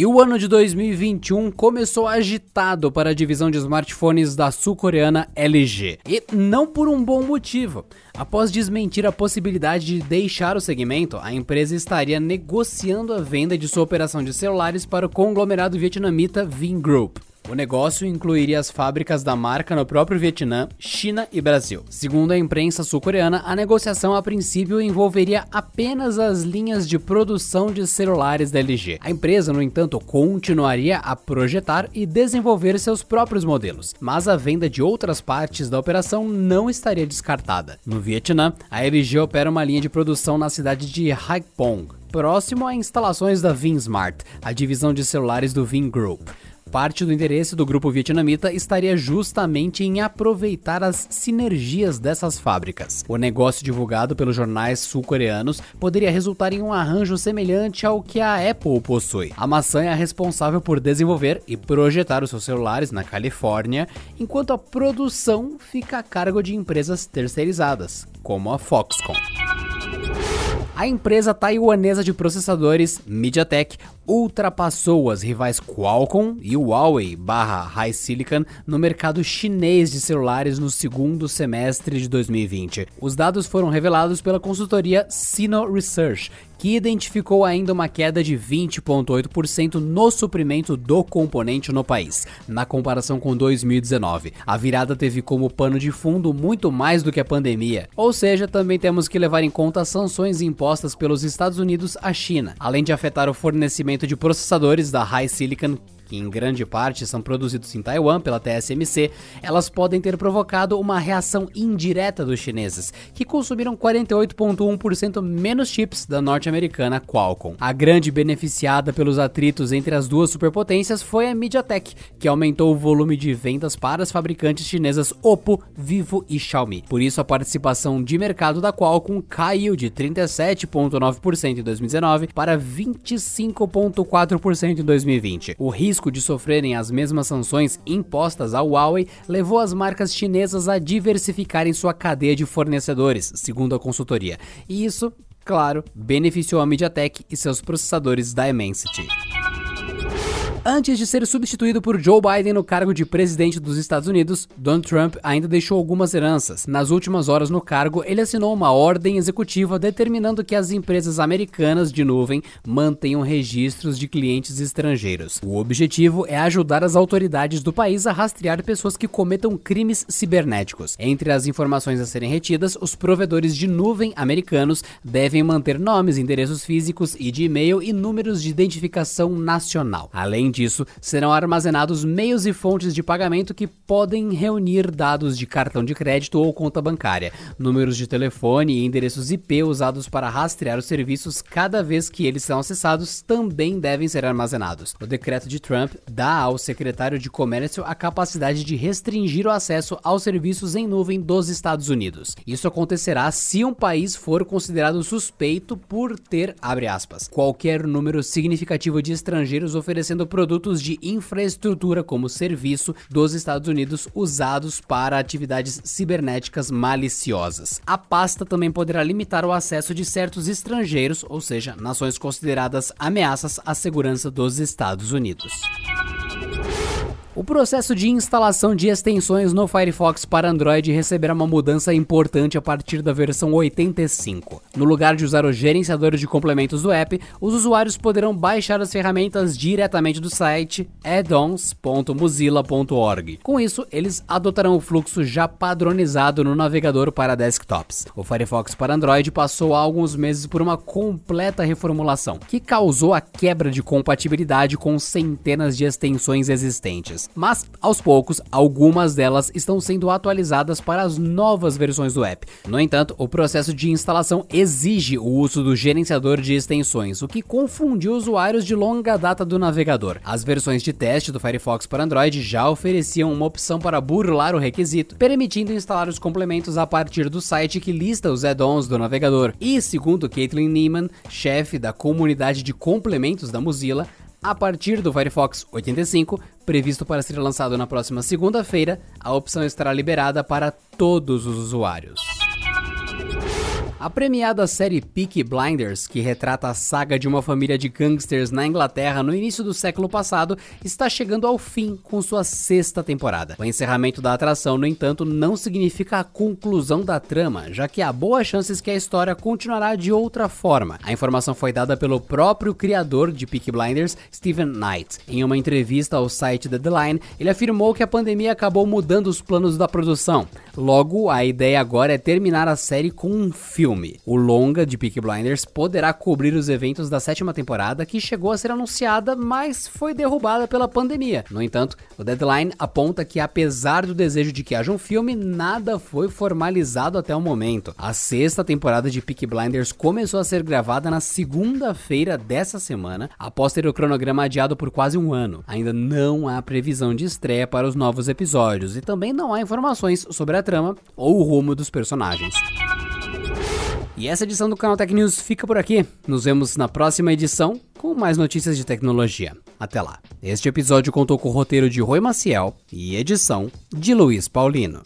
E o ano de 2021 começou agitado para a divisão de smartphones da sul-coreana LG. E não por um bom motivo. Após desmentir a possibilidade de deixar o segmento, a empresa estaria negociando a venda de sua operação de celulares para o conglomerado vietnamita Vingroup. O negócio incluiria as fábricas da marca no próprio Vietnã, China e Brasil. Segundo a imprensa sul-coreana, a negociação a princípio envolveria apenas as linhas de produção de celulares da LG. A empresa, no entanto, continuaria a projetar e desenvolver seus próprios modelos, mas a venda de outras partes da operação não estaria descartada. No Vietnã, a LG opera uma linha de produção na cidade de Haiphong, próximo a instalações da Vinsmart, a divisão de celulares do Vingroup. Parte do interesse do grupo vietnamita estaria justamente em aproveitar as sinergias dessas fábricas. O negócio divulgado pelos jornais sul-coreanos poderia resultar em um arranjo semelhante ao que a Apple possui. A maçã é a responsável por desenvolver e projetar os seus celulares na Califórnia, enquanto a produção fica a cargo de empresas terceirizadas, como a Foxconn. A empresa taiwanesa de processadores MediaTek ultrapassou as rivais Qualcomm e Huawei barra HiSilicon no mercado chinês de celulares no segundo semestre de 2020. Os dados foram revelados pela consultoria Sino Research, que identificou ainda uma queda de 20,8% no suprimento do componente no país, na comparação com 2019. A virada teve como pano de fundo muito mais do que a pandemia, ou seja, também temos que levar em conta as sanções impostas pelos Estados Unidos à China, além de afetar o fornecimento de processadores da High Silicon que em grande parte são produzidos em Taiwan pela TSMC, elas podem ter provocado uma reação indireta dos chineses, que consumiram 48,1% menos chips da norte-americana Qualcomm. A grande beneficiada pelos atritos entre as duas superpotências foi a MediaTek, que aumentou o volume de vendas para as fabricantes chinesas Oppo, Vivo e Xiaomi. Por isso, a participação de mercado da Qualcomm caiu de 37,9% em 2019 para 25,4% em 2020. O risco risco de sofrerem as mesmas sanções impostas à Huawei levou as marcas chinesas a diversificarem sua cadeia de fornecedores, segundo a consultoria. E isso, claro, beneficiou a MediaTek e seus processadores da Dimensity. Antes de ser substituído por Joe Biden no cargo de presidente dos Estados Unidos, Donald Trump ainda deixou algumas heranças. Nas últimas horas no cargo, ele assinou uma ordem executiva determinando que as empresas americanas de nuvem mantenham registros de clientes estrangeiros. O objetivo é ajudar as autoridades do país a rastrear pessoas que cometam crimes cibernéticos. Entre as informações a serem retidas, os provedores de nuvem americanos devem manter nomes, endereços físicos e de e-mail e números de identificação nacional. Além disso, serão armazenados meios e fontes de pagamento que podem reunir dados de cartão de crédito ou conta bancária, números de telefone e endereços IP usados para rastrear os serviços cada vez que eles são acessados também devem ser armazenados. O decreto de Trump dá ao secretário de Comércio a capacidade de restringir o acesso aos serviços em nuvem dos Estados Unidos. Isso acontecerá se um país for considerado suspeito por ter, aspas, qualquer número significativo de estrangeiros oferecendo produtos de infraestrutura como serviço dos Estados Unidos usados para atividades cibernéticas maliciosas. A pasta também poderá limitar o acesso de certos estrangeiros, ou seja, nações consideradas ameaças à segurança dos Estados Unidos. O processo de instalação de extensões no Firefox para Android receberá uma mudança importante a partir da versão 85. No lugar de usar o gerenciador de complementos do app, os usuários poderão baixar as ferramentas diretamente do site addons.mozilla.org. Com isso, eles adotarão o fluxo já padronizado no navegador para desktops. O Firefox para Android passou há alguns meses por uma completa reformulação, que causou a quebra de compatibilidade com centenas de extensões existentes. Mas aos poucos algumas delas estão sendo atualizadas para as novas versões do app. No entanto, o processo de instalação exige o uso do gerenciador de extensões, o que confundiu usuários de longa data do navegador. As versões de teste do Firefox para Android já ofereciam uma opção para burlar o requisito, permitindo instalar os complementos a partir do site que lista os add-ons do navegador. E segundo Caitlin Neiman, chefe da comunidade de complementos da Mozilla, a partir do Firefox 85, previsto para ser lançado na próxima segunda-feira, a opção estará liberada para todos os usuários. A premiada série Peaky Blinders, que retrata a saga de uma família de gangsters na Inglaterra no início do século passado, está chegando ao fim com sua sexta temporada. O encerramento da atração, no entanto, não significa a conclusão da trama, já que há boas chances que a história continuará de outra forma. A informação foi dada pelo próprio criador de Peaky Blinders, Stephen Knight. Em uma entrevista ao site The Line, ele afirmou que a pandemia acabou mudando os planos da produção. Logo, a ideia agora é terminar a série com um filme filme. O longa de Peaky Blinders poderá cobrir os eventos da sétima temporada que chegou a ser anunciada, mas foi derrubada pela pandemia. No entanto, o Deadline aponta que apesar do desejo de que haja um filme, nada foi formalizado até o momento. A sexta temporada de Peaky Blinders começou a ser gravada na segunda-feira dessa semana, após ter o cronograma adiado por quase um ano. Ainda não há previsão de estreia para os novos episódios e também não há informações sobre a trama ou o rumo dos personagens. E essa edição do canal Tech News fica por aqui. Nos vemos na próxima edição com mais notícias de tecnologia. Até lá. Este episódio contou com o roteiro de Rui Maciel e edição de Luiz Paulino.